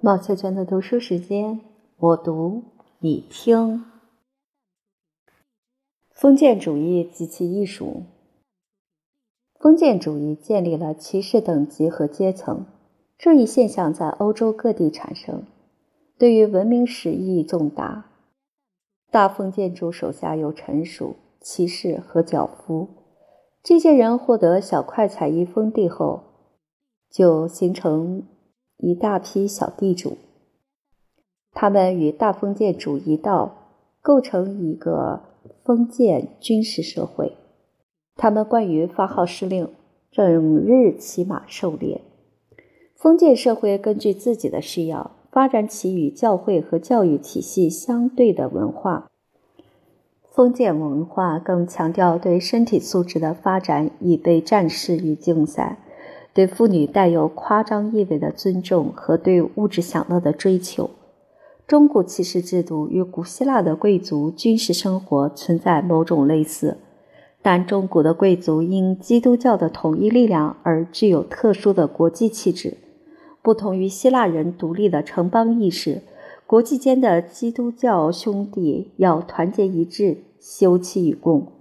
毛秋娟的读书时间，我读你听。封建主义及其艺术。封建主义建立了骑士等级和阶层，这一现象在欧洲各地产生，对于文明史意义重大。大封建主手下有臣属、骑士和脚夫，这些人获得小块采邑封地后，就形成。一大批小地主，他们与大封建主一道，构成一个封建军事社会。他们惯于发号施令，整日骑马狩猎。封建社会根据自己的需要，发展起与教会和教育体系相对的文化。封建文化更强调对身体素质的发展，以备战事与竞赛。对妇女带有夸张意味的尊重和对物质享乐的追求，中古骑士制度与古希腊的贵族军事生活存在某种类似，但中古的贵族因基督教的统一力量而具有特殊的国际气质，不同于希腊人独立的城邦意识，国际间的基督教兄弟要团结一致，休戚与共。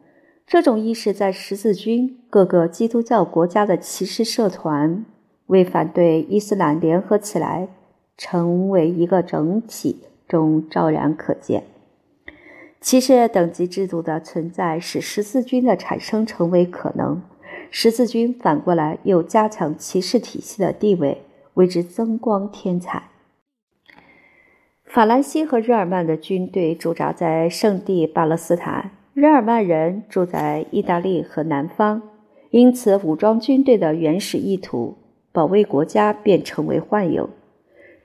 这种意识在十字军各个基督教国家的骑士社团为反对伊斯兰联合起来成为一个整体中昭然可见。骑士等级制度的存在使十字军的产生成为可能，十字军反过来又加强骑士体系的地位，为之增光添彩。法兰西和日耳曼的军队驻扎在圣地巴勒斯坦。日耳曼人住在意大利和南方，因此武装军队的原始意图——保卫国家，便成为幻影。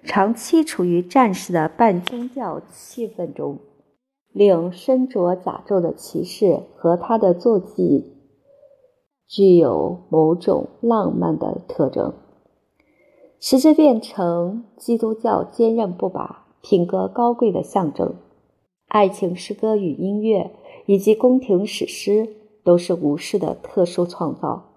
长期处于战士的半宗教气氛中，令身着甲胄的骑士和他的坐骑具有某种浪漫的特征，使之变成基督教坚韧不拔、品格高贵的象征。爱情诗歌与音乐。以及宫廷史诗都是武士的特殊创造，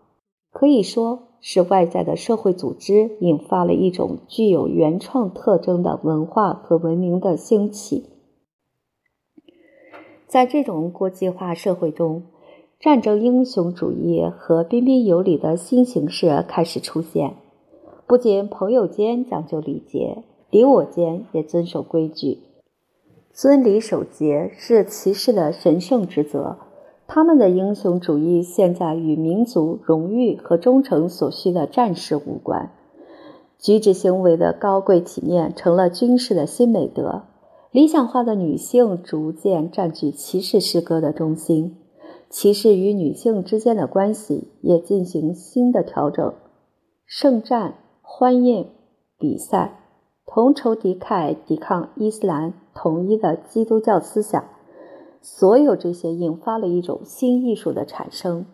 可以说是外在的社会组织引发了一种具有原创特征的文化和文明的兴起。在这种国际化社会中，战争英雄主义和彬彬有礼的新形式开始出现。不仅朋友间讲究礼节，敌我间也遵守规矩。尊礼守节是骑士的神圣职责。他们的英雄主义现在与民族荣誉和忠诚所需的战士无关。举止行为的高贵体面成了军事的新美德。理想化的女性逐渐占据骑士诗歌的中心。骑士与女性之间的关系也进行新的调整。圣战、欢宴、比赛。同仇敌忾，抵抗伊斯兰统一的基督教思想，所有这些引发了一种新艺术的产生，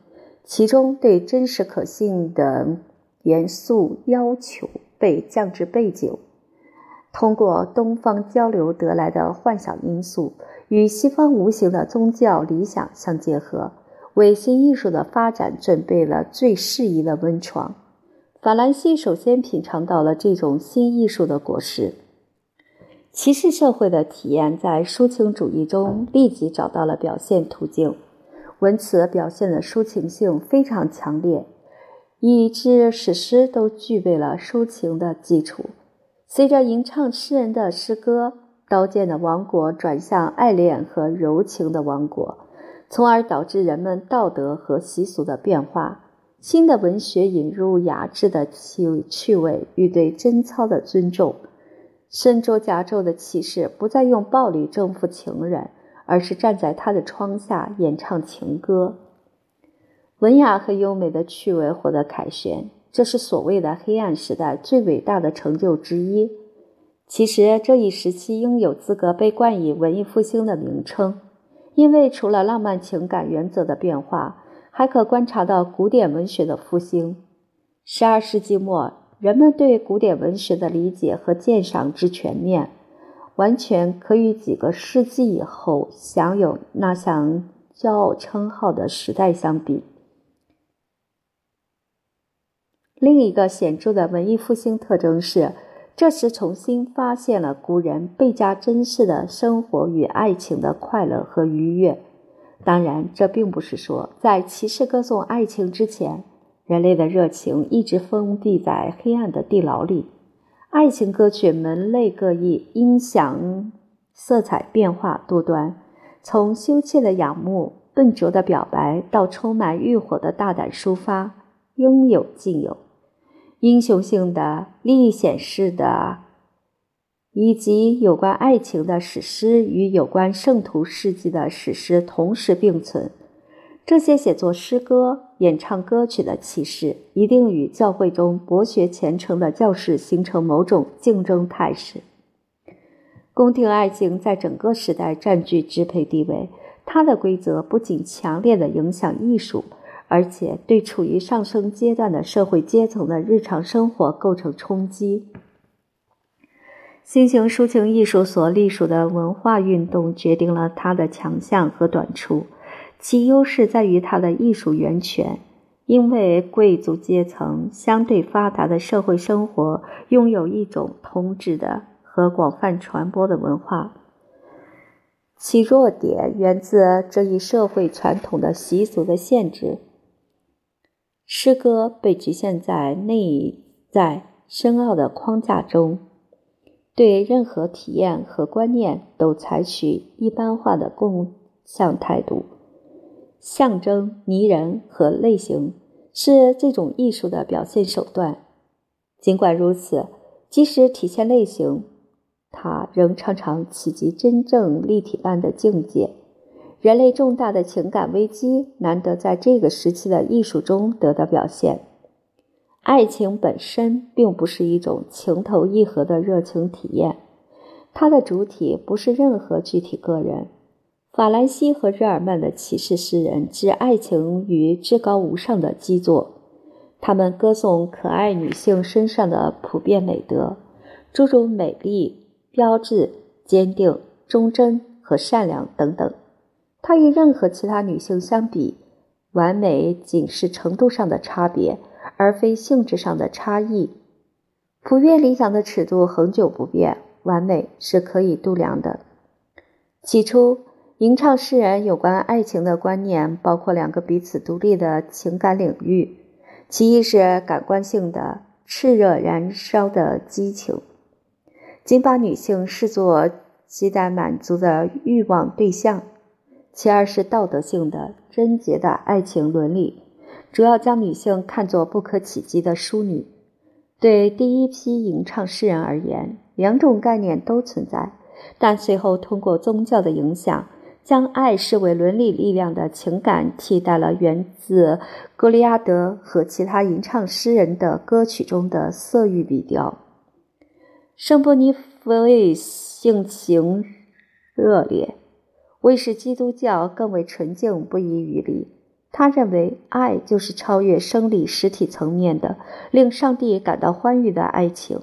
其中对真实可信的严肃要求被降至背景，通过东方交流得来的幻想因素与西方无形的宗教理想相结合，为新艺术的发展准备了最适宜的温床。法兰西首先品尝到了这种新艺术的果实。骑士社会的体验在抒情主义中立即找到了表现途径，文词表现的抒情性非常强烈，以致史诗都具备了抒情的基础。随着吟唱诗人的诗歌，刀剑的王国转向爱恋和柔情的王国，从而导致人们道德和习俗的变化。新的文学引入雅致的趣趣味与对贞操的尊重。身着甲胄的骑士不再用暴力征服情人，而是站在他的窗下演唱情歌。文雅和优美的趣味获得凯旋，这是所谓的黑暗时代最伟大的成就之一。其实这一时期应有资格被冠以文艺复兴的名称，因为除了浪漫情感原则的变化。还可观察到古典文学的复兴。十二世纪末，人们对古典文学的理解和鉴赏之全面，完全可与几个世纪以后享有那项骄傲称号的时代相比。另一个显著的文艺复兴特征是，这时重新发现了古人倍加珍视的生活与爱情的快乐和愉悦。当然，这并不是说在骑士歌颂爱情之前，人类的热情一直封闭在黑暗的地牢里。爱情歌曲门类各异，音响色彩变化多端，从羞怯的仰慕、笨拙的表白，到充满欲火的大胆抒发，应有尽有。英雄性的、历险式的，以及有关爱情的史诗与有关圣徒事迹的史诗同时并存。这些写作诗歌、演唱歌曲的骑士，一定与教会中博学虔诚的教士形成某种竞争态势。宫廷爱情在整个时代占据支配地位，它的规则不仅强烈的影响艺术，而且对处于上升阶段的社会阶层的日常生活构成冲击。新型抒情艺术所隶属的文化运动，决定了它的强项和短处。其优势在于它的艺术源泉，因为贵族阶层相对发达的社会生活拥有一种统治的和广泛传播的文化。其弱点源自这一社会传统的习俗的限制。诗歌被局限在内在深奥的框架中，对任何体验和观念都采取一般化的共向态度。象征、拟人和类型是这种艺术的表现手段。尽管如此，即使体现类型，它仍常常企及真正立体般的境界。人类重大的情感危机难得在这个时期的艺术中得到表现。爱情本身并不是一种情投意合的热情体验，它的主体不是任何具体个人。法兰西和日耳曼的骑士诗人之爱情于至高无上的基座，他们歌颂可爱女性身上的普遍美德，诸如美丽、标志、坚定、忠贞和善良等等。它与任何其他女性相比，完美仅是程度上的差别，而非性质上的差异。普遍理想的尺度恒久不变，完美是可以度量的。起初。吟唱诗人有关爱情的观念包括两个彼此独立的情感领域，其一是感官性的炽热燃烧的激情，仅把女性视作亟待满足的欲望对象；其二是道德性的贞洁的爱情伦理，主要将女性看作不可企及的淑女。对第一批吟唱诗人而言，两种概念都存在，但随后通过宗教的影响。将爱视为伦理力量的情感，替代了源自格里亚德和其他吟唱诗人的歌曲中的色欲笔调。圣波尼菲性情热烈，为使基督教更为纯净不遗余力。他认为，爱就是超越生理实体层面的，令上帝感到欢愉的爱情。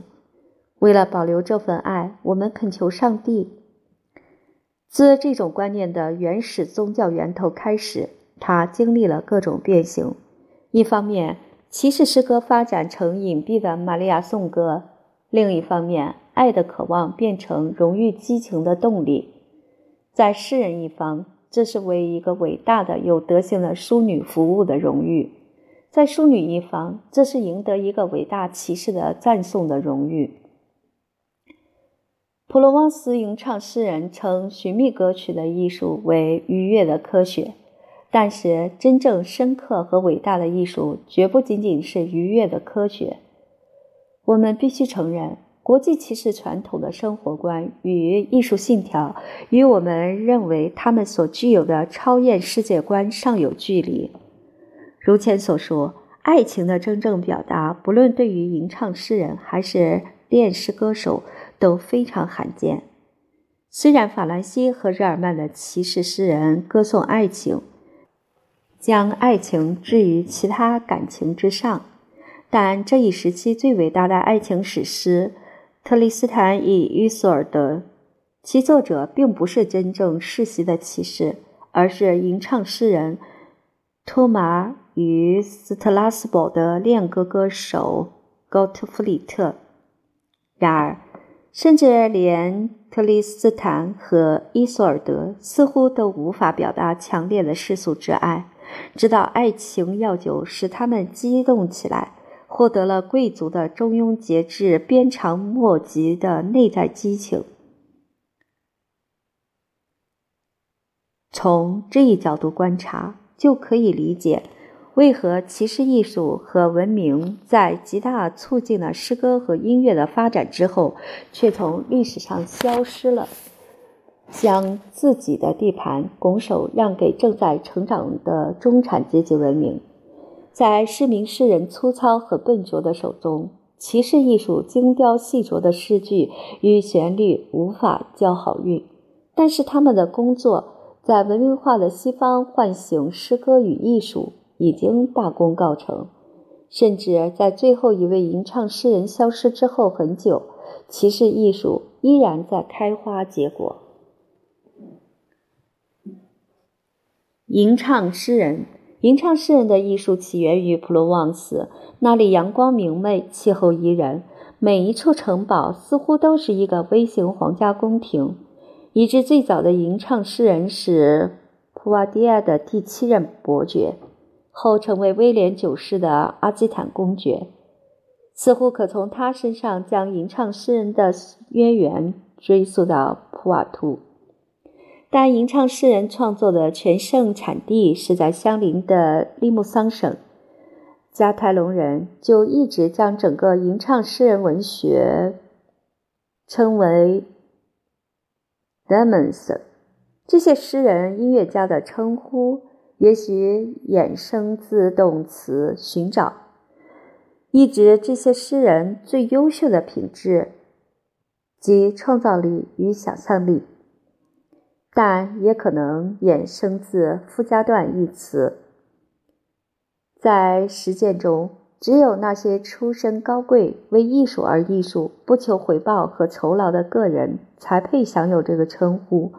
为了保留这份爱，我们恳求上帝。自这种观念的原始宗教源头开始，它经历了各种变形。一方面，骑士诗歌发展成隐蔽的玛利亚颂歌；另一方面，爱的渴望变成荣誉激情的动力。在诗人一方，这是为一个伟大的有德行的淑女服务的荣誉；在淑女一方，这是赢得一个伟大骑士的赞颂的荣誉。普罗旺斯吟唱诗人称寻觅歌曲的艺术为愉悦的科学，但是真正深刻和伟大的艺术绝不仅仅是愉悦的科学。我们必须承认，国际骑士传统的生活观与艺术信条与我们认为他们所具有的超验世界观尚有距离。如前所说，爱情的真正表达，不论对于吟唱诗人还是恋诗歌手。都非常罕见。虽然法兰西和日耳曼的骑士诗人歌颂爱情，将爱情置于其他感情之上，但这一时期最伟大的爱情史诗《特里斯坦与伊索尔德》，其作者并不是真正世袭的骑士，而是吟唱诗人托马与斯特拉斯堡的恋歌歌手高特弗里特。然而，甚至连特里斯坦和伊索尔德似乎都无法表达强烈的世俗之爱，直到爱情药酒使他们激动起来，获得了贵族的中庸节制、鞭长莫及的内在激情。从这一角度观察，就可以理解。为何骑士艺术和文明在极大促进了诗歌和音乐的发展之后，却从历史上消失了，将自己的地盘拱手让给正在成长的中产阶级文明？在市民诗人粗糙和笨拙的手中，骑士艺术精雕细琢的诗句与旋律无法交好运，但是他们的工作在文明化的西方唤醒诗歌与艺术。已经大功告成，甚至在最后一位吟唱诗人消失之后很久，骑士艺术依然在开花结果。吟唱诗人，吟唱诗人的艺术起源于普罗旺斯，那里阳光明媚，气候宜人，每一处城堡似乎都是一个微型皇家宫廷，以致最早的吟唱诗人是普瓦迪亚的第七任伯爵。后成为威廉九世的阿基坦公爵，似乎可从他身上将吟唱诗人的渊源追溯到普瓦图。但吟唱诗人创作的全盛产地是在相邻的利木桑省，加泰隆人就一直将整个吟唱诗人文学称为 d e m o n s 这些诗人音乐家的称呼。也许衍生自动词“寻找”，意指这些诗人最优秀的品质，即创造力与想象力；但也可能衍生自附加段一词。在实践中，只有那些出身高贵、为艺术而艺术、不求回报和酬劳的个人，才配享有这个称呼。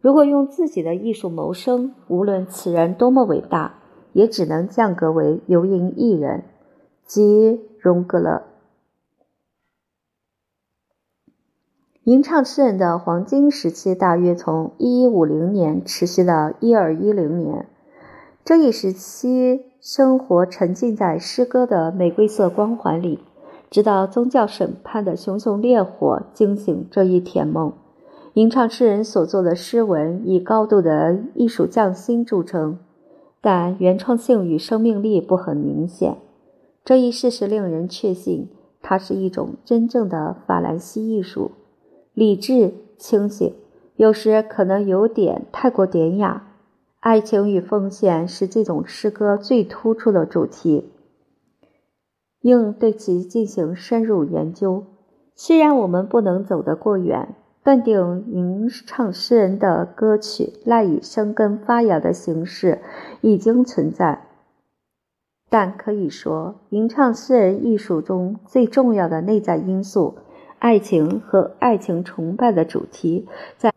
如果用自己的艺术谋生，无论此人多么伟大，也只能降格为游吟艺人，即荣格勒。吟唱诗人的黄金时期大约从一一五零年持续到一二一零年。这一时期，生活沉浸在诗歌的玫瑰色光环里，直到宗教审判的熊熊烈火惊醒这一甜梦。吟唱诗人所作的诗文以高度的艺术匠心著称，但原创性与生命力不很明显。这一事实令人确信，它是一种真正的法兰西艺术，理智清醒，有时可能有点太过典雅。爱情与奉献是这种诗歌最突出的主题，应对其进行深入研究。虽然我们不能走得过远。断定吟唱诗人的歌曲赖以生根发芽的形式已经存在，但可以说，吟唱诗人艺术中最重要的内在因素——爱情和爱情崇拜的主题，在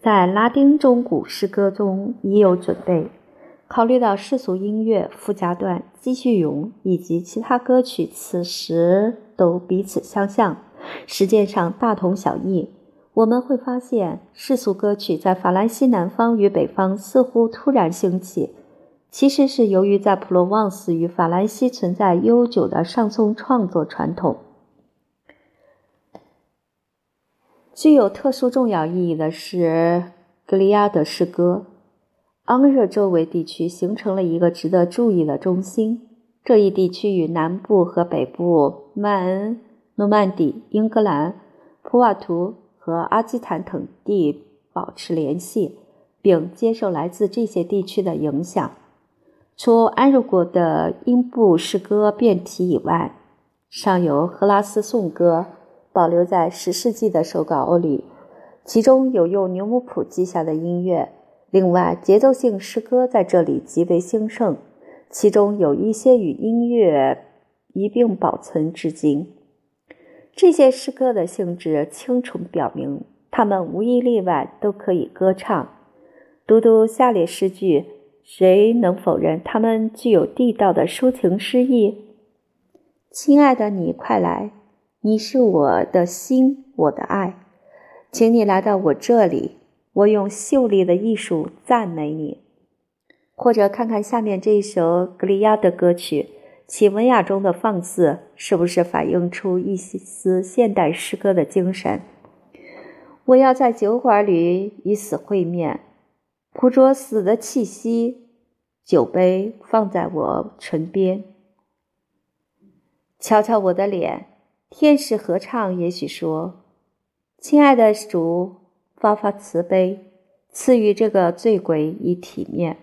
在拉丁中古诗歌中已有准备。考虑到世俗音乐、附加段、继续咏以及其他歌曲，此时都彼此相像，实践上大同小异。我们会发现，世俗歌曲在法兰西南方与北方似乎突然兴起，其实是由于在普罗旺斯与法兰西存在悠久的上颂创作传统。具有特殊重要意义的是格里亚德诗歌。昂热周围地区形成了一个值得注意的中心。这一地区与南部和北部曼恩、诺曼底、英格兰、普瓦图。和阿基坦等地保持联系，并接受来自这些地区的影响。除安茹国的音部诗歌变体以外，尚有荷拉斯颂歌保留在十世纪的手稿里，其中有用牛姆谱记下的音乐。另外，节奏性诗歌在这里极为兴盛，其中有一些与音乐一并保存至今。这些诗歌的性质清楚表明，他们无一例外都可以歌唱。读读下列诗句，谁能否认他们具有地道的抒情诗意？亲爱的，你快来，你是我的心，我的爱，请你来到我这里，我用秀丽的艺术赞美你。或者看看下面这一首格里亚的歌曲，其文雅中的放肆，是不是反映出一丝现代诗歌的精神？我要在酒馆里与死会面，捕捉死的气息，酒杯放在我唇边，瞧瞧我的脸。天使合唱，也许说：“亲爱的主，发发慈悲，赐予这个醉鬼以体面。”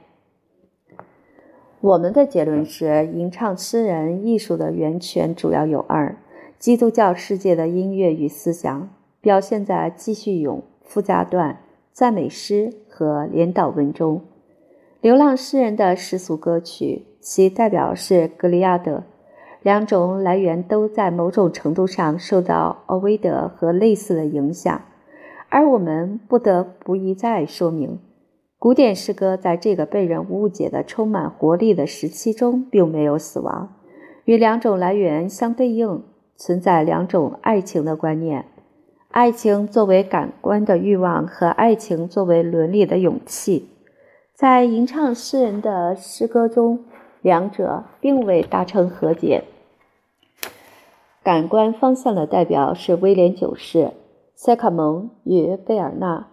我们的结论是：吟唱诗人艺术的源泉主要有二：基督教世界的音乐与思想表现在记叙咏、附加段、赞美诗和连祷文中；流浪诗人的世俗歌曲，其代表是格里亚德。两种来源都在某种程度上受到欧维德和类似的影响，而我们不得不一再说明，古典诗歌在这个被人误解的充满活力的时期中并没有死亡。与两种来源相对应，存在两种爱情的观念：爱情作为感官的欲望和爱情作为伦理的勇气。在吟唱诗人的诗歌中，两者并未达成和解。感官方向的代表是威廉九世、塞卡蒙与贝尔纳。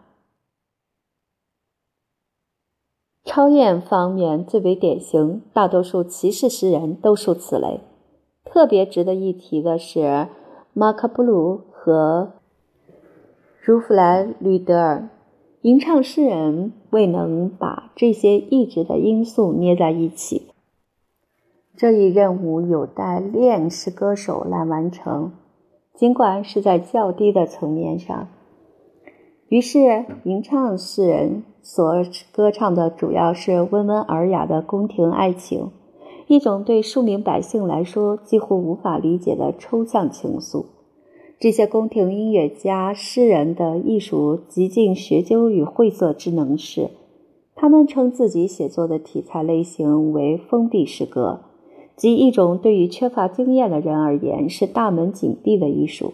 超验方面最为典型，大多数骑士诗人都属此类。特别值得一提的是马克布鲁和茹弗莱吕德尔。吟唱诗人未能把这些意志的因素捏在一起。这一任务有待练诗歌手来完成，尽管是在较低的层面上。于是，吟唱诗人所歌唱的主要是温文尔雅的宫廷爱情，一种对庶民百姓来说几乎无法理解的抽象情愫。这些宫廷音乐家、诗人的艺术极尽学究与晦涩之能事，他们称自己写作的题材类型为封闭诗歌。即一种对于缺乏经验的人而言是大门紧闭的艺术。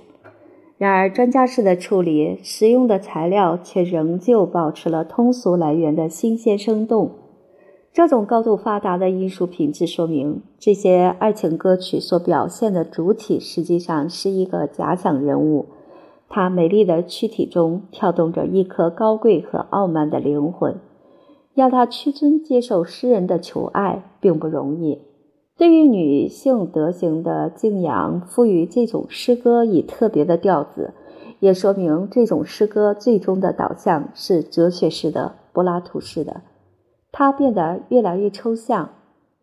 然而，专家式的处理，使用的材料却仍旧保持了通俗来源的新鲜生动。这种高度发达的艺术品质说明，这些爱情歌曲所表现的主体实际上是一个假想人物，他美丽的躯体中跳动着一颗高贵和傲慢的灵魂。要他屈尊接受诗人的求爱，并不容易。对于女性德行的敬仰，赋予这种诗歌以特别的调子，也说明这种诗歌最终的导向是哲学式的、柏拉图式的。它变得越来越抽象，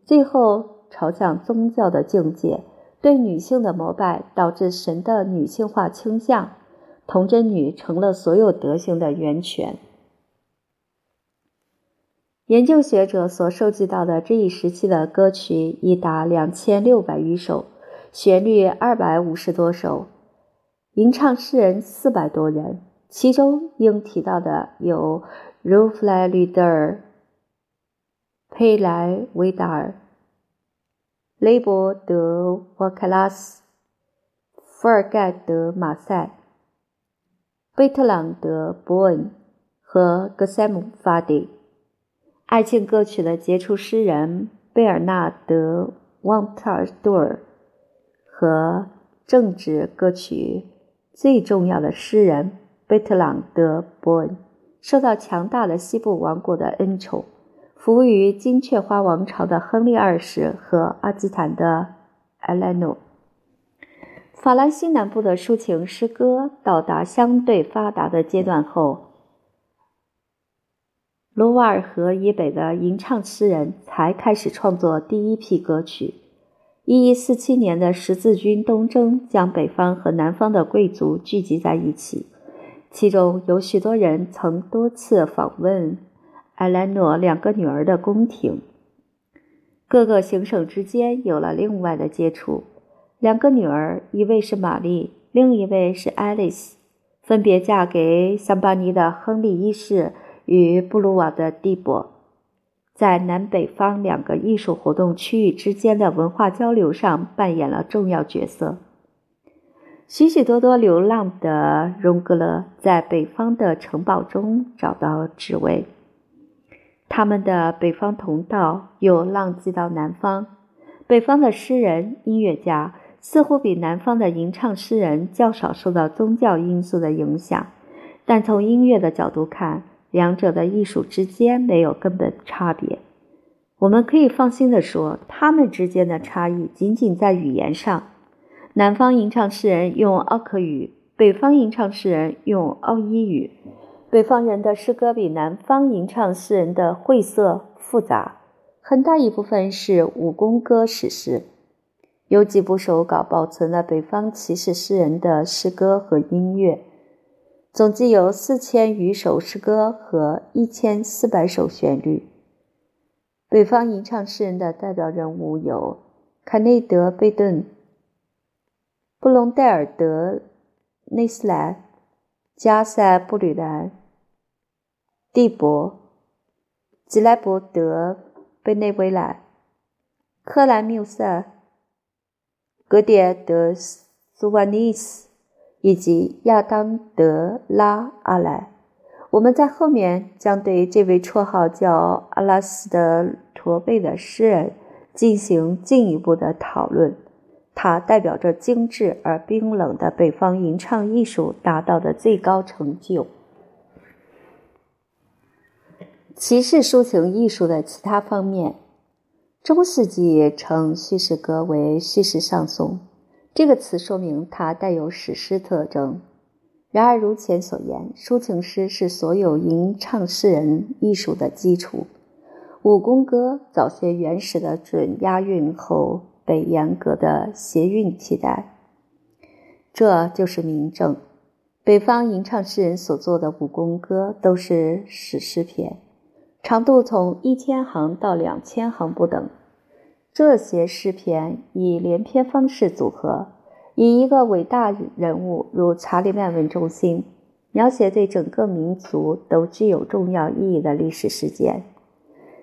最后朝向宗教的境界。对女性的膜拜导致神的女性化倾向，童贞女成了所有德行的源泉。研究学者所收集到的这一时期的歌曲已达两千六百余首，旋律二百五十多首，吟唱诗人四百多人，其中应提到的有茹弗莱·吕德尔、佩莱维达尔、雷伯德·沃克拉斯、福尔盖德·马赛、贝特朗德·伯恩和格塞姆·法迪。爱情歌曲的杰出诗人贝尔纳德·旺特尔多尔和政治歌曲最重要的诗人贝特朗德·伯恩，受到强大的西部王国的恩宠，服务于金雀花王朝的亨利二世和阿基坦的埃莱诺。法兰西南部的抒情诗歌到达相对发达的阶段后。罗瓦尔河以北的吟唱诗人才开始创作第一批歌曲。一一四七年的十字军东征将北方和南方的贵族聚集在一起，其中有许多人曾多次访问埃莱诺两个女儿的宫廷。各个行省之间有了另外的接触。两个女儿，一位是玛丽，另一位是爱丽丝，分别嫁给桑巴尼的亨利一世。与布鲁瓦的蒂博，在南北方两个艺术活动区域之间的文化交流上扮演了重要角色。许许多多流浪的荣格勒在北方的城堡中找到职位，他们的北方同道又浪迹到南方。北方的诗人、音乐家似乎比南方的吟唱诗人较少受到宗教因素的影响，但从音乐的角度看，两者的艺术之间没有根本差别。我们可以放心地说，他们之间的差异仅仅在语言上。南方吟唱诗人用奥克语，北方吟唱诗人用奥伊语。北方人的诗歌比南方吟唱诗人的晦涩复杂，很大一部分是武功歌史诗。有几部手稿保存了北方骑士诗人的诗歌和音乐，总计有四千余首诗歌和一千四百首旋律。北方吟唱诗人的代表人物有卡内德·贝顿、布隆代尔德、内斯莱、加塞·布吕兰、蒂博、吉莱伯德·贝内维莱、克兰缪塞、格迭德·苏瓦尼斯以及亚当·德拉阿莱。我们在后面将对这位绰号叫阿拉斯的驼背的诗人进行进一步的讨论。他代表着精致而冰冷的北方吟唱艺术达到的最高成就。骑士抒情艺术的其他方面，中世纪称叙事歌为叙事上颂，这个词说明它带有史诗特征。然而，如前所言，抒情诗是所有吟唱诗人艺术的基础。武功歌早些原始的准押韵后被严格的谐韵替代，这就是明证。北方吟唱诗人所作的武功歌都是史诗篇，长度从一千行到两千行不等。这些诗篇以连篇方式组合。以一个伟大人物如查理曼为中心，描写对整个民族都具有重要意义的历史事件。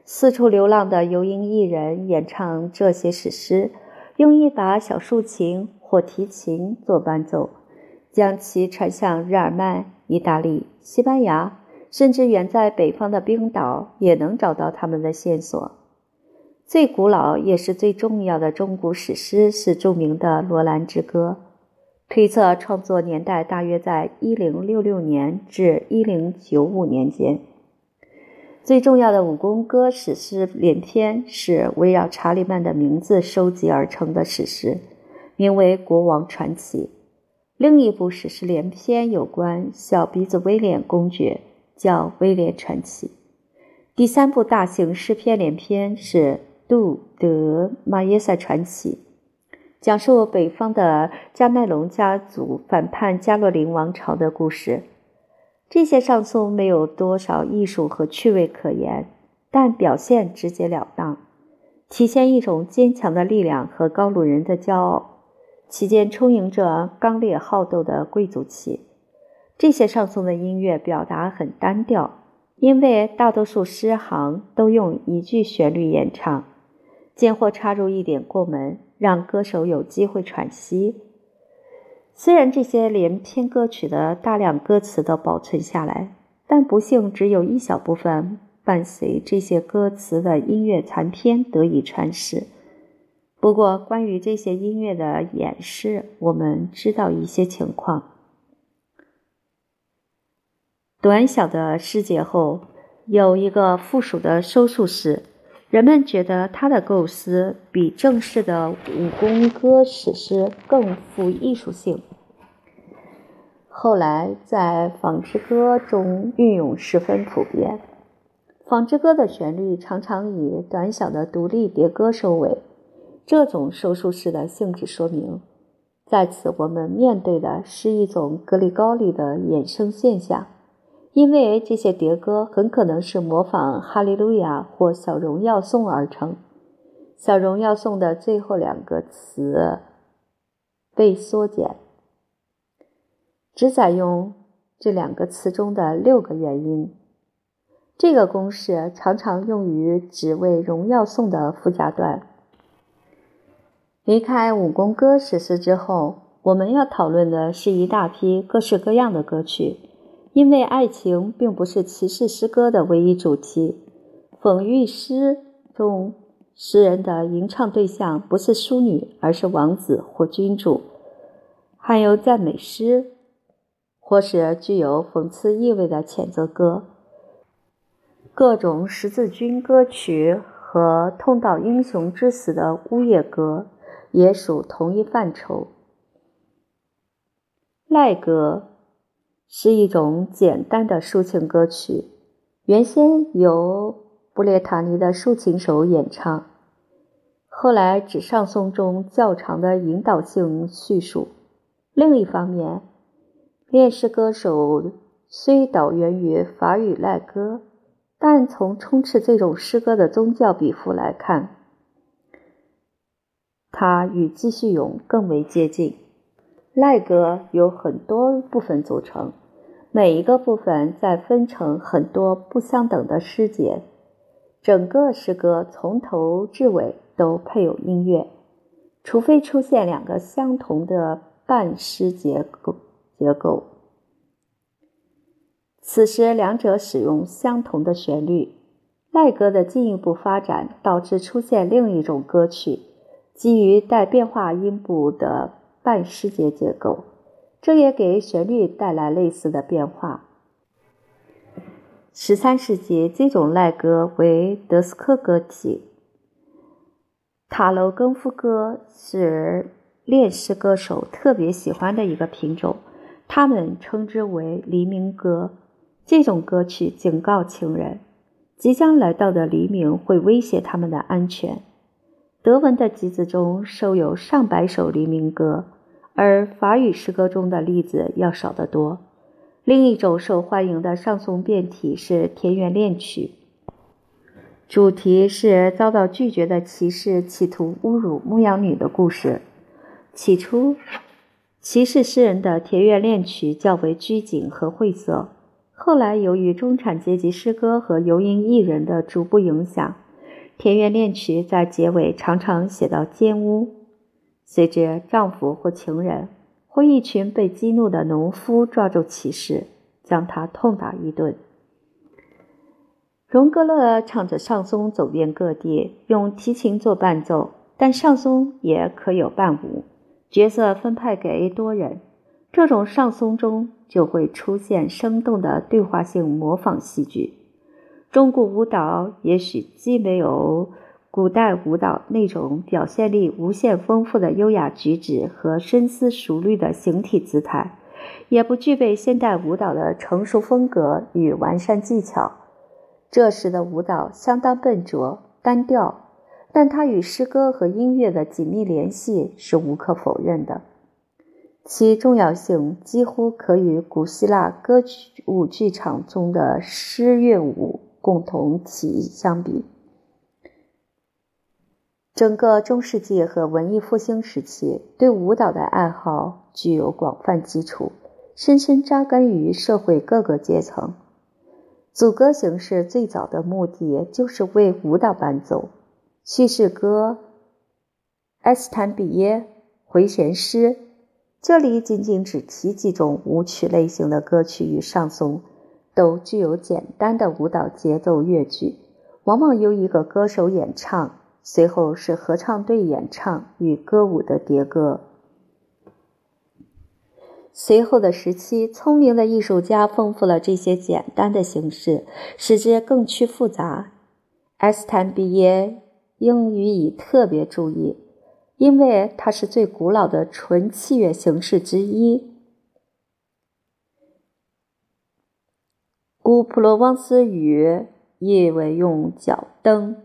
四处流浪的游吟艺人演唱这些史诗，用一把小竖琴或提琴做伴奏，将其传向日耳曼、意大利、西班牙，甚至远在北方的冰岛也能找到他们的线索。最古老也是最重要的中古史诗是著名的《罗兰之歌》，推测创作年代大约在1066年至1095年间。最重要的武功歌史诗连篇是围绕查理曼的名字收集而成的史诗，名为《国王传奇》。另一部史诗连篇有关小鼻子威廉公爵，叫《威廉传奇》。第三部大型诗篇连篇是。杜德马耶塞传奇讲述北方的加麦隆家族反叛加洛林王朝的故事。这些上颂没有多少艺术和趣味可言，但表现直截了当，体现一种坚强的力量和高卢人的骄傲，其间充盈着刚烈好斗的贵族气。这些上颂的音乐表达很单调，因为大多数诗行都用一句旋律演唱。间或插入一点过门，让歌手有机会喘息。虽然这些连篇歌曲的大量歌词都保存下来，但不幸只有一小部分伴随这些歌词的音乐残篇得以传世。不过，关于这些音乐的演示，我们知道一些情况。短小的诗节后有一个附属的收束室。人们觉得他的构思比正式的武功歌史诗更富艺术性。后来在纺织歌中运用十分普遍。纺织歌的旋律常常以短小的独立叠歌收尾。这种收束式的性质说明，在此我们面对的是一种格里高利的衍生现象。因为这些叠歌很可能是模仿《哈利路亚》或《小荣耀颂》而成，《小荣耀颂》的最后两个词被缩减，只采用这两个词中的六个元音。这个公式常常用于只为《荣耀颂》的附加段。离开武功歌史诗之后。我们要讨论的是一大批各式各样的歌曲，因为爱情并不是骑士诗歌的唯一主题。讽喻诗中，诗人的吟唱对象不是淑女，而是王子或君主；还有赞美诗，或是具有讽刺意味的谴责歌。各种十字军歌曲和痛悼英雄之死的呜咽歌也属同一范畴。赖歌是一种简单的抒情歌曲，原先由布列塔尼的竖琴手演唱，后来指上颂中较长的引导性叙述。另一方面，恋诗歌手虽导源于法语赖歌，但从充斥这种诗歌的宗教笔赋来看，它与继续咏更为接近。赖歌由很多部分组成，每一个部分再分成很多不相等的诗节。整个诗歌从头至尾都配有音乐，除非出现两个相同的半诗结构。结构。此时两者使用相同的旋律。赖歌的进一步发展导致出现另一种歌曲，基于带变化音部的。半诗节结构，这也给旋律带来类似的变化。十三世纪，这种赖歌为德斯克歌体。塔楼更夫歌是恋诗歌手特别喜欢的一个品种，他们称之为黎明歌。这种歌曲警告情人，即将来到的黎明会威胁他们的安全。德文的集子中收有上百首黎明歌。而法语诗歌中的例子要少得多。另一种受欢迎的上颂变体是田园恋曲，主题是遭到拒绝的骑士企图侮辱牧羊女的故事。起初，骑士诗人的田园恋曲较为拘谨和晦涩，后来由于中产阶级诗歌和游吟艺人的逐步影响，田园恋曲在结尾常常写到奸污。随着，丈夫或情人或一群被激怒的农夫抓住骑士，将他痛打一顿。荣格勒唱着上松走遍各地，用提琴做伴奏，但上松也可有伴舞。角色分派给多人，这种上松中就会出现生动的对话性模仿戏剧。中古舞蹈也许既没有。古代舞蹈那种表现力无限丰富的优雅举止和深思熟虑的形体姿态，也不具备现代舞蹈的成熟风格与完善技巧。这时的舞蹈相当笨拙单调，但它与诗歌和音乐的紧密联系是无可否认的，其重要性几乎可与古希腊歌舞剧场中的诗乐舞共同起相比。整个中世纪和文艺复兴时期，对舞蹈的爱好具有广泛基础，深深扎根于社会各个阶层。组歌形式最早的目的就是为舞蹈伴奏。叙事歌、埃斯坦比耶、回旋诗，这里仅仅只提几种舞曲类型的歌曲与上颂，都具有简单的舞蹈节奏乐句，往往由一个歌手演唱。随后是合唱队演唱与歌舞的叠歌。随后的时期，聪明的艺术家丰富了这些简单的形式，使之更趋复杂。埃斯坦毕耶应予以特别注意，因为它是最古老的纯器乐形式之一。古普罗旺斯语意为用脚蹬、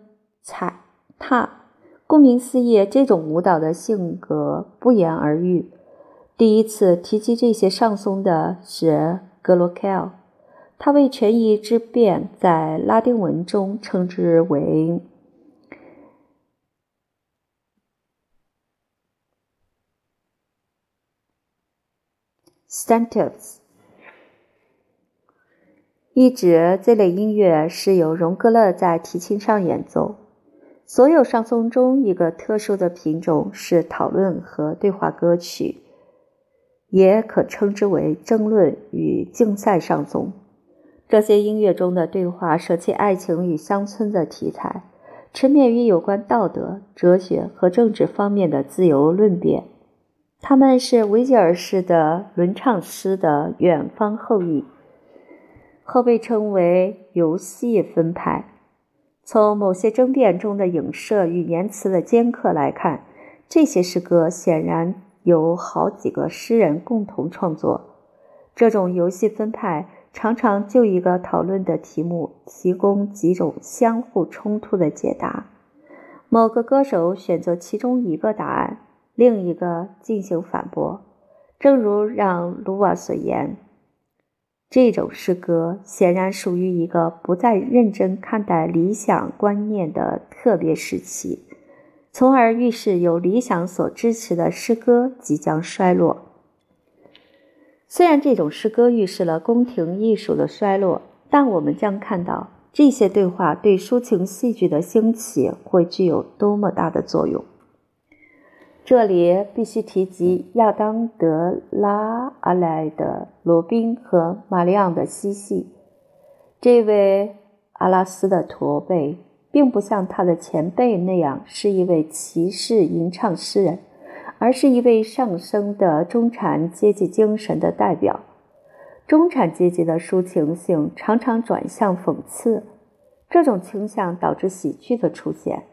踩。踏，顾名思义，这种舞蹈的性格不言而喻。第一次提及这些上松的是格罗凯尔，他为权宜之辩，在拉丁文中称之为 stantivs，一指这类音乐是由荣格勒在提琴上演奏。所有上颂中，一个特殊的品种是讨论和对话歌曲也可称之为争论与竞赛上颂。这些音乐中的对话舍弃爱情与乡村的题材，沉湎于有关道德、哲学和政治方面的自由论辩。他们是维吉尔式的轮唱诗的远方后裔，后被称为游戏分派。从某些争辩中的影射与言辞的尖刻来看，这些诗歌显然由好几个诗人共同创作。这种游戏分派常常就一个讨论的题目提供几种相互冲突的解答。某个歌手选择其中一个答案。另一个进行反驳，正如让卢瓦所言，这种诗歌显然属于一个不再认真看待理想观念的特别时期，从而预示有理想所支持的诗歌即将衰落。虽然这种诗歌预示了宫廷艺术的衰落，但我们将看到这些对话对抒情戏剧的兴起会具有多么大的作用。这里必须提及亚当·德拉阿莱的罗宾和玛丽昂的嬉戏。这位阿拉斯的驼背，并不像他的前辈那样是一位骑士吟唱诗人，而是一位上升的中产阶级精神的代表。中产阶级的抒情性常常转向讽刺，这种倾向导致喜剧的出现。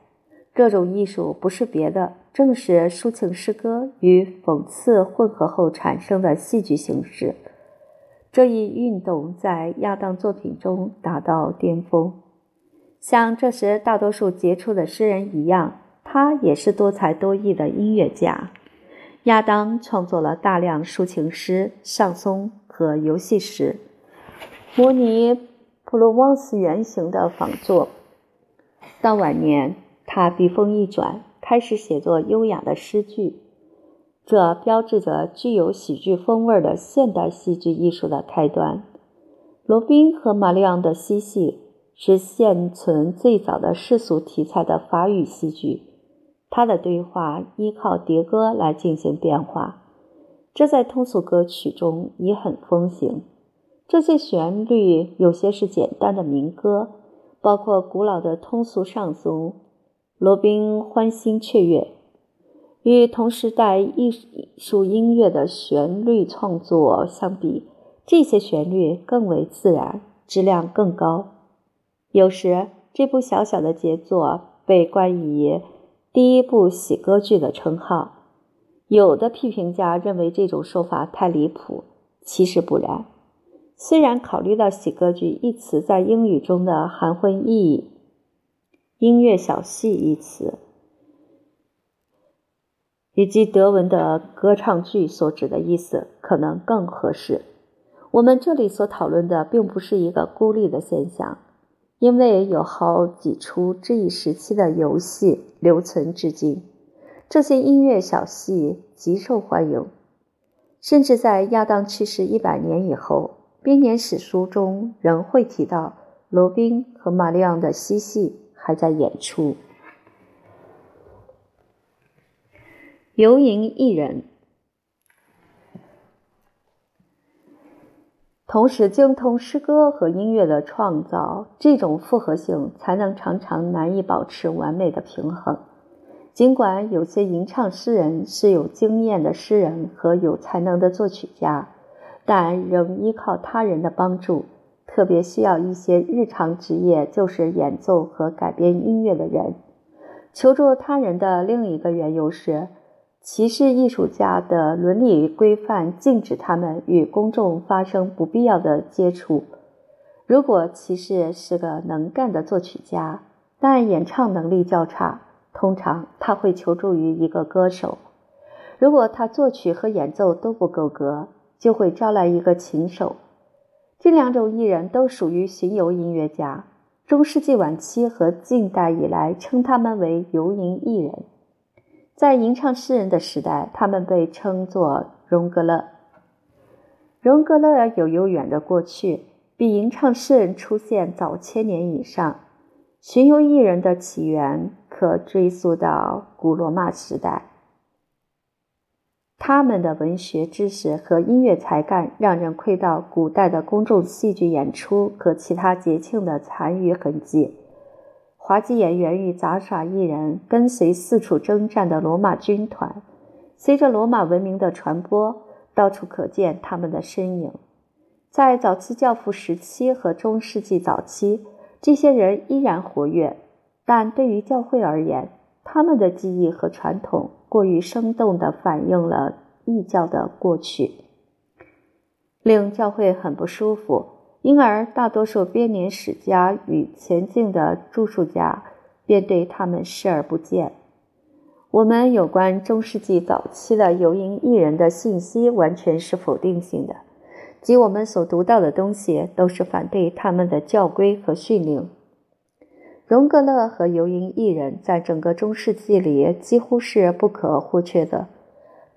这种艺术不是别的。正是抒情诗歌与讽刺混合后产生的戏剧形式。这一运动在亚当作品中达到巅峰。像这时大多数杰出的诗人一样，他也是多才多艺的音乐家。亚当创作了大量抒情诗、上松和游戏诗，模拟普罗旺斯原型的仿作。到晚年，他笔锋一转。开始写作优雅的诗句，这标志着具有喜剧风味的现代戏剧艺术的开端。罗宾和玛丽昂的嬉戏是现存最早的世俗题材的法语戏剧，他的对话依靠叠歌来进行变化，这在通俗歌曲中已很风行。这些旋律有些是简单的民歌，包括古老的通俗上俗。罗宾欢欣雀跃，与同时代艺术音乐的旋律创作相比，这些旋律更为自然，质量更高。有时，这部小小的杰作被冠以“第一部喜歌剧”的称号。有的批评家认为这种说法太离谱，其实不然。虽然考虑到“喜歌剧”一词在英语中的含混意义。音乐小戏一词，以及德文的歌唱剧所指的意思可能更合适。我们这里所讨论的并不是一个孤立的现象，因为有好几出这一时期的游戏留存至今。这些音乐小戏极受欢迎，甚至在亚当去世一百年以后，编年史书中仍会提到罗宾和玛丽昂的嬉戏。还在演出。游吟艺人，同时精通诗歌和音乐的创造，这种复合性才能常常难以保持完美的平衡。尽管有些吟唱诗人是有经验的诗人和有才能的作曲家，但仍依靠他人的帮助。特别需要一些日常职业，就是演奏和改编音乐的人。求助他人的另一个缘由是，歧视艺术家的伦理规范禁止他们与公众发生不必要的接触。如果骑士是个能干的作曲家，但演唱能力较差，通常他会求助于一个歌手。如果他作曲和演奏都不够格，就会招来一个琴手。这两种艺人都属于巡游音乐家。中世纪晚期和近代以来，称他们为游吟艺人。在吟唱诗人的时代，他们被称作荣格勒。荣格勒有悠远的过去，比吟唱诗人出现早千年以上。巡游艺人的起源可追溯到古罗马时代。他们的文学知识和音乐才干让人窥到古代的公众戏剧演出和其他节庆的残余痕迹。滑稽演员与杂耍艺人跟随四处征战的罗马军团，随着罗马文明的传播，到处可见他们的身影。在早期教父时期和中世纪早期，这些人依然活跃，但对于教会而言，他们的记忆和传统。过于生动地反映了异教的过去，令教会很不舒服，因而大多数编年史家与前进的著述家便对他们视而不见。我们有关中世纪早期的游吟艺人的信息完全是否定性的，即我们所读到的东西都是反对他们的教规和训令。荣格勒和游吟艺人在整个中世纪里几乎是不可或缺的。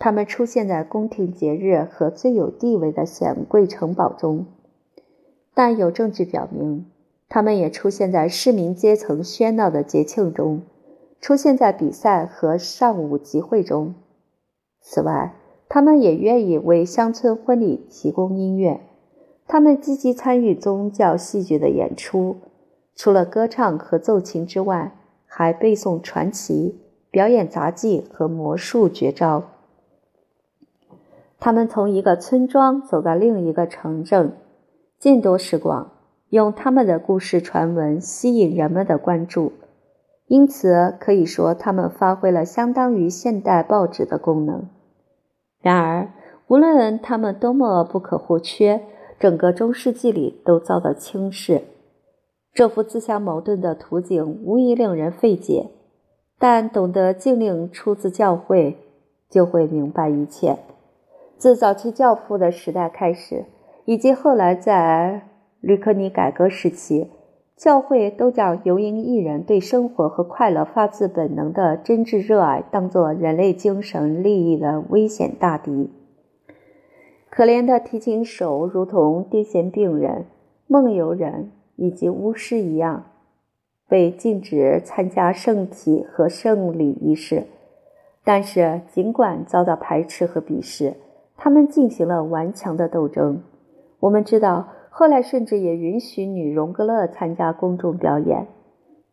他们出现在宫廷节日和最有地位的显贵城堡中，但有证据表明，他们也出现在市民阶层喧闹的节庆中，出现在比赛和上午集会中。此外，他们也愿意为乡村婚礼提供音乐。他们积极参与宗教戏剧的演出。除了歌唱和奏琴之外，还背诵传奇、表演杂技和魔术绝招。他们从一个村庄走到另一个城镇，见多识广，用他们的故事传闻吸引人们的关注。因此，可以说他们发挥了相当于现代报纸的功能。然而，无论他们多么不可或缺，整个中世纪里都遭到轻视。这幅自相矛盾的图景无疑令人费解，但懂得禁令出自教会，就会明白一切。自早期教父的时代开始，以及后来在吕克尼改革时期，教会都将游吟艺人对生活和快乐发自本能的真挚热爱当作人类精神利益的危险大敌。可怜的提琴手如同癫痫病人、梦游人。以及巫师一样，被禁止参加圣体和圣礼仪式。但是，尽管遭到排斥和鄙视，他们进行了顽强的斗争。我们知道，后来甚至也允许女荣格勒参加公众表演。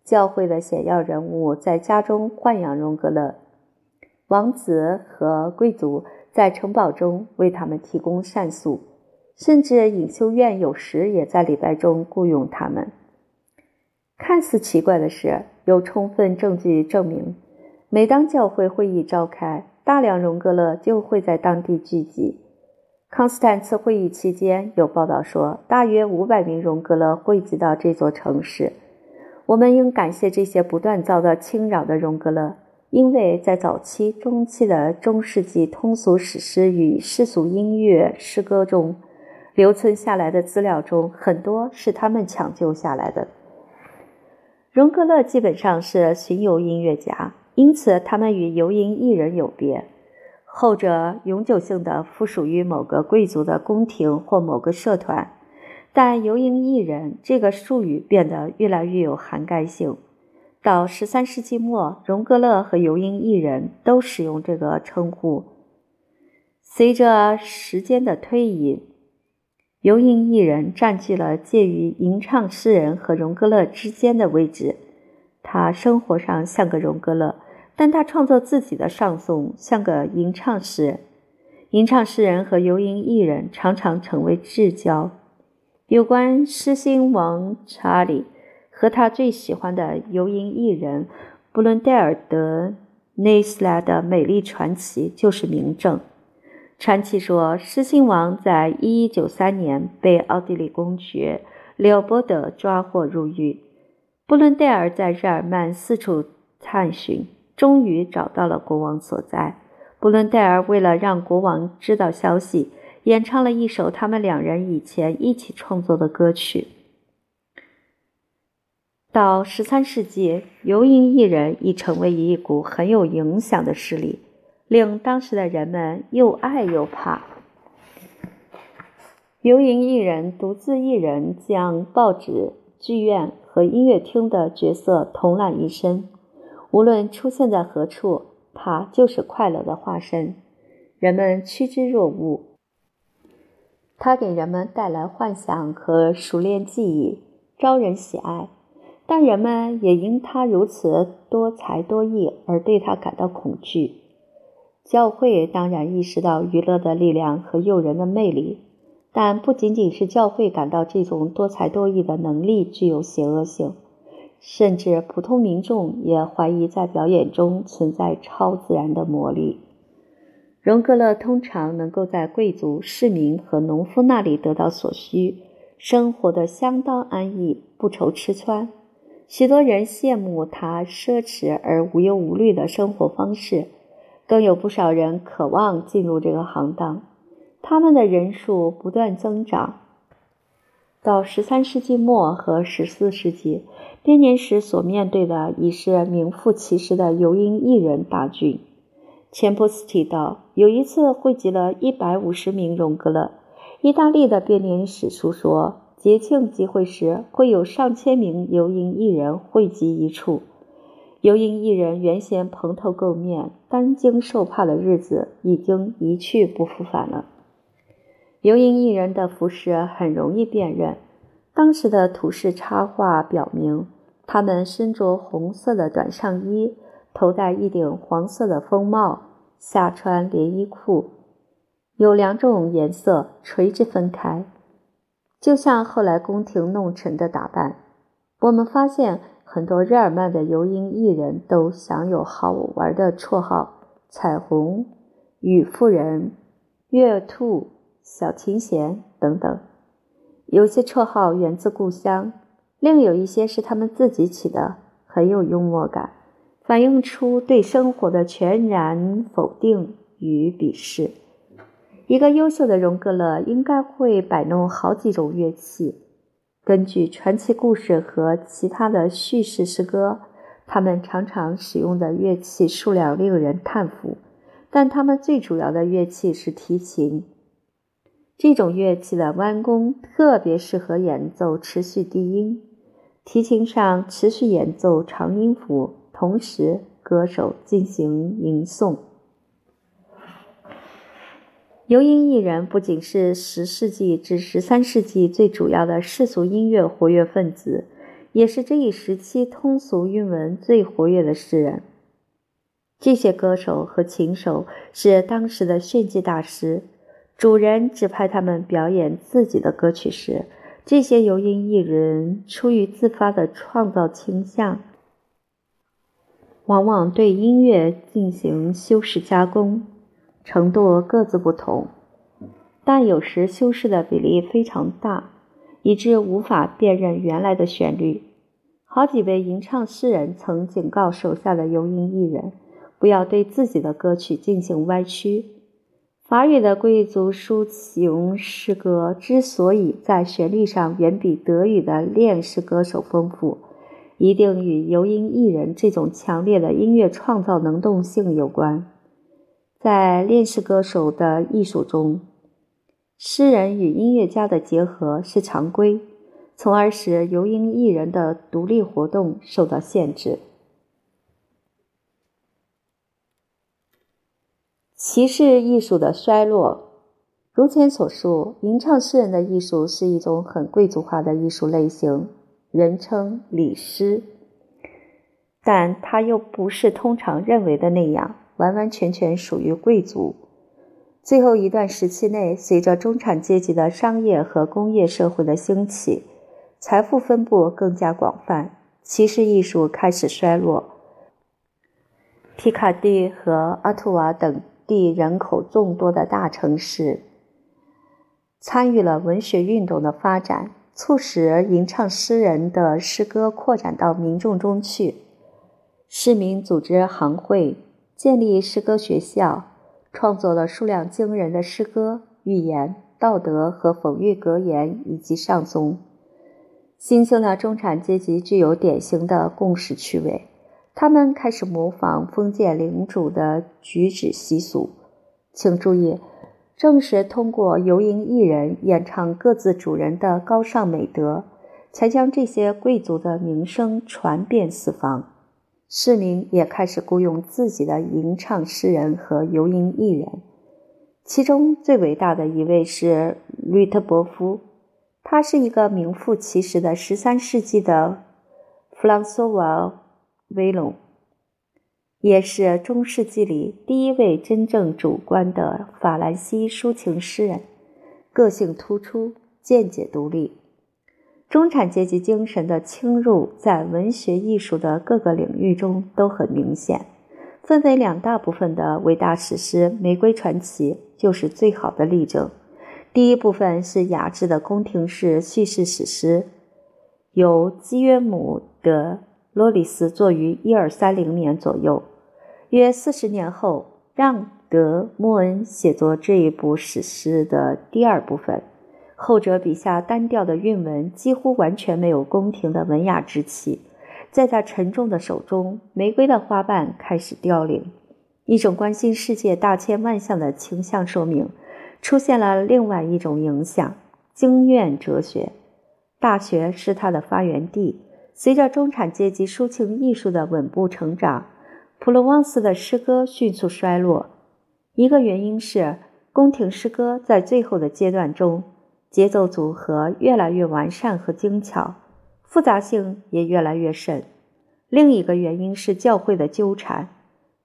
教会的显要人物在家中豢养荣格勒，王子和贵族在城堡中为他们提供膳宿。甚至隐修院有时也在礼拜中雇佣他们。看似奇怪的是，有充分证据证明，每当教会会议召开，大量荣格勒就会在当地聚集。康斯坦茨会议期间，有报道说，大约五百名荣格勒汇集到这座城市。我们应感谢这些不断遭到侵扰的荣格勒，因为在早期、中期的中世纪通俗史诗与世俗音乐诗歌中。留存下来的资料中，很多是他们抢救下来的。荣格勒基本上是巡游音乐家，因此他们与游吟艺人有别。后者永久性的附属于某个贵族的宫廷或某个社团，但游吟艺人这个术语变得越来越有涵盖性。到十三世纪末，荣格勒和游吟艺人都使用这个称呼。随着时间的推移，游吟艺人占据了介于吟唱诗人和荣格勒之间的位置。他生活上像个荣格勒，但他创作自己的上颂像个吟唱诗人。吟唱诗人和游吟艺人常常成为至交。有关诗心王查理和他最喜欢的游吟艺人布伦戴尔德内斯莱的美丽传奇就是明证。传奇说，狮心王在1193年被奥地利公爵利奥波德抓获入狱。布伦戴尔在日耳曼四处探寻，终于找到了国王所在。布伦戴尔为了让国王知道消息，演唱了一首他们两人以前一起创作的歌曲。到13世纪，游吟艺人已成为一股很有影响的势力。令当时的人们又爱又怕。游吟艺人独自一人将报纸、剧院和音乐厅的角色统揽一身，无论出现在何处，他就是快乐的化身。人们趋之若鹜。他给人们带来幻想和熟练技艺，招人喜爱。但人们也因他如此多才多艺而对他感到恐惧。教会当然意识到娱乐的力量和诱人的魅力，但不仅仅是教会感到这种多才多艺的能力具有邪恶性，甚至普通民众也怀疑在表演中存在超自然的魔力。荣格勒通常能够在贵族、市民和农夫那里得到所需，生活的相当安逸，不愁吃穿。许多人羡慕他奢侈而无忧无虑的生活方式，更有不少人渴望进入这个行当。他们的人数不断增长。到十三世纪末和十四世纪，编年史所面对的已是名副其实的游吟艺人大军。钱伯斯提到，有一次汇集了一百五十名荣格勒。意大利的编年史书说。节庆集会时，会有上千名游吟艺人汇集一处。游吟艺人原先蓬头垢面、担惊受怕的日子已经一去不复返了。游吟艺人的服饰很容易辨认。当时的图示插画表明，他们身着红色的短上衣，头戴一顶黄色的风帽，下穿连衣裤，有两种颜色垂直分开。就像后来宫廷弄臣的打扮，我们发现很多日耳曼的游吟艺人都享有好玩的绰号：彩虹、雨妇人、月兔、小琴弦等等。有些绰号源自故乡，另有一些是他们自己起的，很有幽默感，反映出对生活的全然否定与鄙视。一个优秀的荣格勒应该会摆弄好几种乐器。根据传奇故事和其他的叙事诗歌，他们常常使用的乐器数量令人叹服。但他们最主要的乐器是提琴。这种乐器的弯弓特别适合演奏持续低音。提琴上持续演奏长音符，同时歌手进行吟诵。游吟艺人不仅是十世纪至十三世纪最主要的世俗音乐活跃分子，也是这一时期通俗韵文最活跃的诗人。这些歌手和琴手是当时的炫技大师，主人指派他们表演自己的歌曲时，这些游吟艺人出于自发的创造倾向，往往对音乐进行修饰加工。程度各自不同，但有时修饰的比例非常大，以致无法辨认原来的旋律。好几位吟唱诗人曾警告手下的游吟艺人，不要对自己的歌曲进行歪曲。法语的贵族抒情诗歌之所以在旋律上远比德语的恋诗歌手丰富，一定与游吟艺人这种强烈的音乐创造能动性有关。在恋诗歌手的艺术中，诗人与音乐家的结合是常规，从而使游吟艺人的独立活动受到限制。骑士艺术的衰落，如前所述，吟唱诗人的艺术是一种很贵族化的艺术类型，人称礼诗，但它又不是通常认为的那样。完完全全属于贵族。最后一段时期内，随着中产阶级的商业和工业社会的兴起，财富分布更加广泛，骑士艺术开始衰落。皮卡蒂和阿图瓦等地人口众多的大城市，参与了文学运动的发展，促使吟唱诗人的诗歌扩展到民众中去。市民组织行会。建立诗歌学校，创作了数量惊人的诗歌、寓言、道德和讽喻格言以及上颂。新兴的中产阶级具有典型的共识趣味，他们开始模仿封建领主的举止习俗。请注意，正是通过游吟艺人演唱各自主人的高尚美德，才将这些贵族的名声传遍四方。市民也开始雇佣自己的吟唱诗人和游吟艺人，其中最伟大的一位是吕特伯夫，他是一个名副其实的十三世纪的弗朗索瓦·威龙，也是中世纪里第一位真正主观的法兰西抒情诗人，个性突出，见解独立。中产阶级精神的侵入在文学艺术的各个领域中都很明显。分为两大部分的伟大史诗《玫瑰传奇》就是最好的例证。第一部分是雅致的宫廷式叙事史诗，由基约姆·德·罗里斯作于一二三零年左右。约四十年后，让·德·莫恩写作这一部史诗的第二部分。后者笔下单调的韵文几乎完全没有宫廷的文雅之气，在他沉重的手中，玫瑰的花瓣开始凋零。一种关心世界大千万象的倾向说明，出现了另外一种影响——经院哲学。大学是他的发源地。随着中产阶级抒情艺术的稳步成长，普罗旺斯的诗歌迅速衰落。一个原因是宫廷诗歌在最后的阶段中。节奏组合越来越完善和精巧，复杂性也越来越深。另一个原因是教会的纠缠，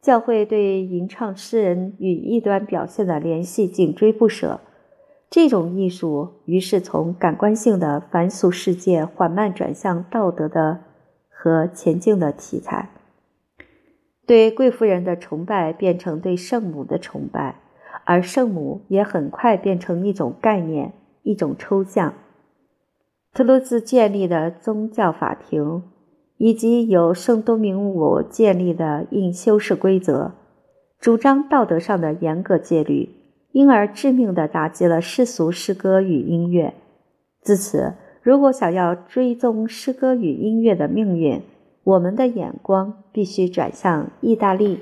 教会对吟唱诗人与异端表现的联系紧追不舍。这种艺术于是从感官性的凡俗世界缓慢转向道德的和前进的题材。对贵妇人的崇拜变成对圣母的崇拜，而圣母也很快变成一种概念。一种抽象。特鲁兹建立的宗教法庭，以及由圣多明武建立的印修饰规则，主张道德上的严格戒律，因而致命地打击了世俗诗歌与音乐。自此，如果想要追踪诗歌与音乐的命运，我们的眼光必须转向意大利。